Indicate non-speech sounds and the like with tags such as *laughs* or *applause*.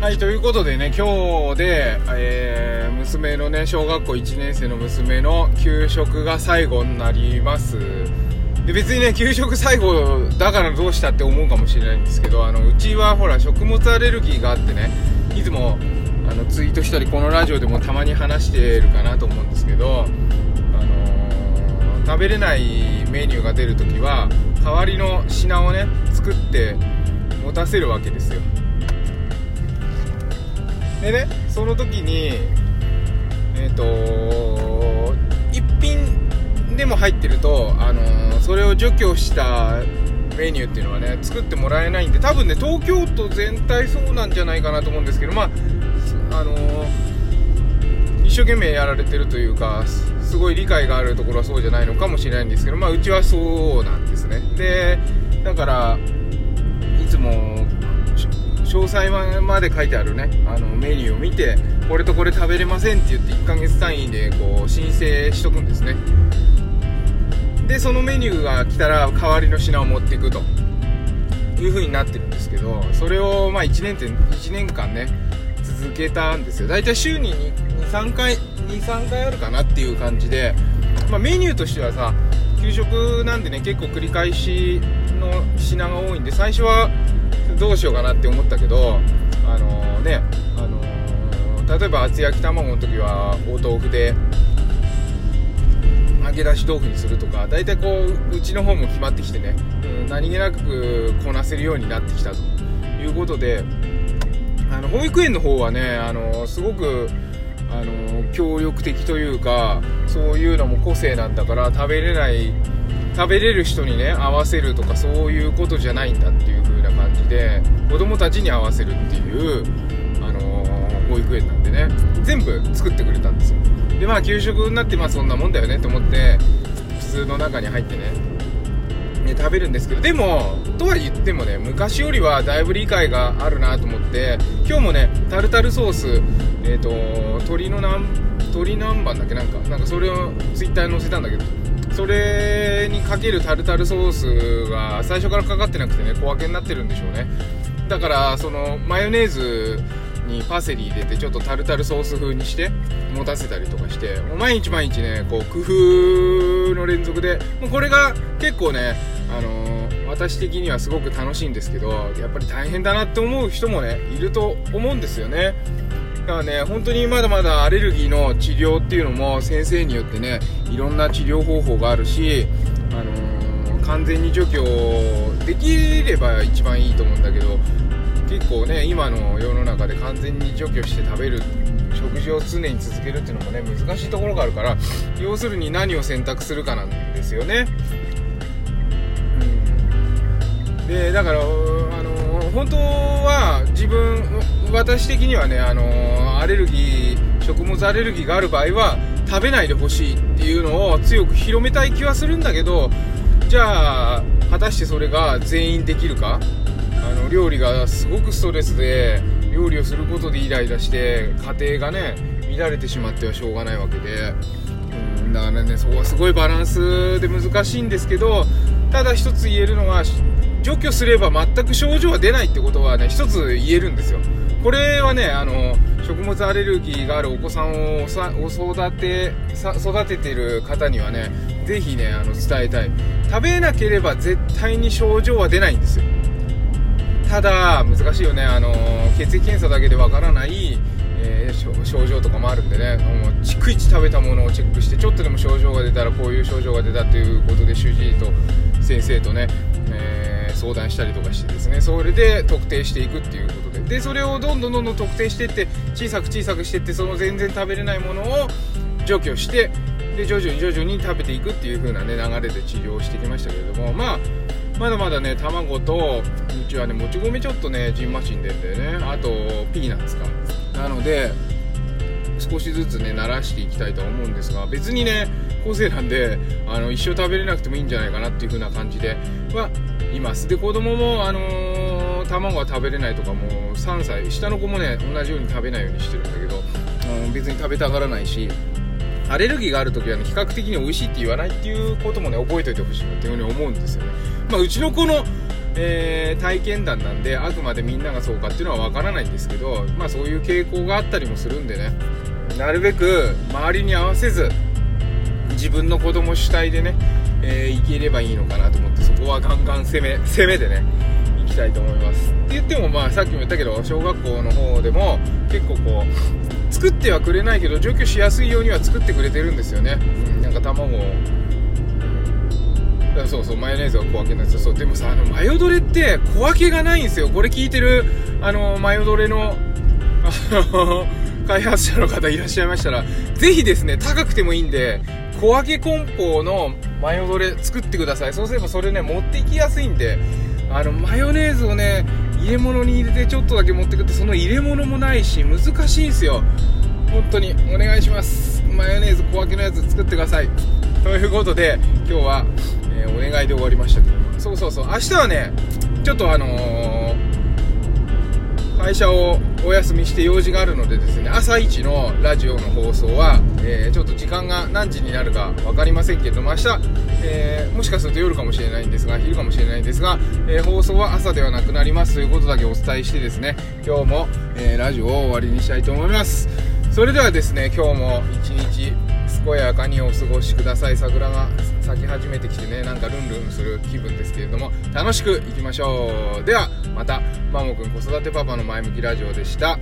はい、ということでね、今日で、えー、娘のね、小学校1年生の娘の給食が最後になります。で、別にね、給食最後だからどうしたって思うかもしれないんですけど、あの、うちはほら、食物アレルギーがあってね、いつも、あの、ツイートしたり、このラジオでもたまに話してるかなと思うんですけど、あのー食べれないメニューが出るときは、代わりの品をね、作って持たせるわけですよ。でねその時にえっ、と一品でも入ってると、あのーそれを除去したメニューっていうのはね作ってもらえないんで多分ね東京都全体そうなんじゃないかなと思うんですけどまああのー一生懸命やられてるというかすごい理解があるところはそうじゃないのかもしれないんですけどまあうちはそうなんですね。でだからいつも詳細まで書いてあるね。あのメニューを見てこれとこれ食べれませんって言って1ヶ月単位でこう申請しとくんですね。でそのメニューが来たら代わりの品を持っていくと。いう風になってるんですけどそれをまあ1年って1年間ね続けたんですよ。大体週に23回23回あるかなっていう感じで、まあ、メニューとしてはさ給食なんでね結構繰り返しの品が多いんで最初はどうしようかなって思ったけどあのねあの例えば厚焼き卵の時はお豆腐で揚げ出し豆腐にするとか大体こううちの方も決まってきてね、うん、何気なくこなせるようになってきたと。いうことであの保育園の方はねあのすごくあの協力的というかそういうのも個性なんだから食べれない食べれる人にね合わせるとかそういうことじゃないんだっていうで子供たちに合わせるっていうあの保育園なんでね。全部作ってくれたんですよ。でまあ給食になってまあそんなもんだよねと思って普通の中に入ってね。ね食べるんですけどでもとは言ってもね昔よりはだいぶ理解があるなと思って今日もねタルタルソースえっ、と鶏の南鶏南蛮だっけ？なんかなんかそれをツイッターに載せたんだけどそれにかけるタルタルソースが最初からかかってなくてね小分けになってるんでしょうね。だからそのマヨネーズにパセリ入れてちょっとタルタルソース風にして持たせたりとかしてもう毎日毎日ねこう工夫の連続でもうこれが結構ねあのー私的にはすごく楽しいんですけどやっぱり大変だなって思う人もねいると思うんですよね。からね本当にまだまだアレルギーの治療っていうのも先生によってねいろんな治療方法があるしあのー完全に除去できれば一番いいと思うんだけど結構ね今の世の中で完全に除去して食べる食事を常に続けるっていうのもね難しいところがあるから要するに何を選択するかなんですよね。うん。でだからあの本当は自分私的にはねあのアレルギー食物アレルギーがある場合は食べないでほしいっていうのを強く広めたい気はするんだけどじゃあ果たしてそれが全員できるか？あの料理がすごくストレスで料理をすることでイライラして家庭がね乱れてしまってはしょうがないわけで。うんだからねそこはすごいバランスで難しいんですけどただ一つ言えるのは除去すれば全く症状が出ないってことはね一つ言えるんですよ。これはねあの食物アレルギーがあるお子さんを育て育ててる方にはねぜひねあの伝えたい。食べなければ絶対に症状は出ないんですよ。ただ難しいよね。あの血液検査だけでわからない、えー症症状とかもあるんでね。もう逐一食べたものをチェックしてちょっとでも症状が出たらこういう症状が出たということで主治医と先生とね、えー相談したりとかしてですねそれで特定していくっていうことで。でそれをどんどんどんどん特定していって小さく小さくしていってその全然食べれないものを除去してで徐々に徐々に食べていくっていう風なね流れで治療してきましたけれども。まあまだまだね卵とうちはねもち米ちょっとねじんましんでんだよね。あとピーナッツか。なので少しずつね慣らしていきたいとは思うんですが別にね個性なんであの一生食べれなくてもいいんじゃないかなっていう風な感じで。はいます。で子供もあのー卵は食べれないとかもう3歳下の子もね同じように食べないようにしてるんだけど、うん、別に食べたがらないしアレルギーがある時はね比較的に美味しいって言わないっていうこともね覚えておいてほしいなっていうふうに思うんですよね。まあうちの子のえー、体験談なんであくまでみんながそうかっていうのはわからないんですけど、まあ、そういう傾向があったりもするんでね。なるべく周りに合わせず自分の子供主体でね、えー、いければいいのかなと思ってそこはガンガン攻め *laughs* 攻めでねいきたいと思います。って言ってもまあさっきも言ったけど小学校の方でも結構こう作ってはくれないけど除去しやすいようには作ってくれてるんですよね、うん、なんか卵を。そうそうマヨネーズは小分けのやつそうでもさあのマヨドレって小分けがないんですよ。これ聞いてるあのマヨドレのあの開発者の方いらっしゃいましたらぜひですね高くてもいいんで小分け梱包のマヨドレ作ってください。そうすればそれね持っていきやすいんであのマヨネーズをね入れ物に入れてちょっとだけ持ってくってその入れ物もないし難しいんすよ。本当にお願いします。マヨネーズ小分けのやつ作ってください。ということで今日は、えー、お願いで終わりましたけど。そうそうそう。明日はねちょっとあのー、会社をお休みして用事があるのでですね朝一のラジオの放送は、えー、ちょっと時間が何時になるか分かりませんけども明日、えー、もしかすると夜かもしれないんですが昼かもしれないんですが、えー、放送は朝ではなくなりますということだけお伝えしてですね今日も、えラジオを終わりにしたいと思います。それではですね今日も一日健やかにお過ごしください。桜が咲き始めてきてねなんかルンルンする気分ですけれども楽しくいきましょう。ではまたマモくん子育てパパの前向きラジオでした。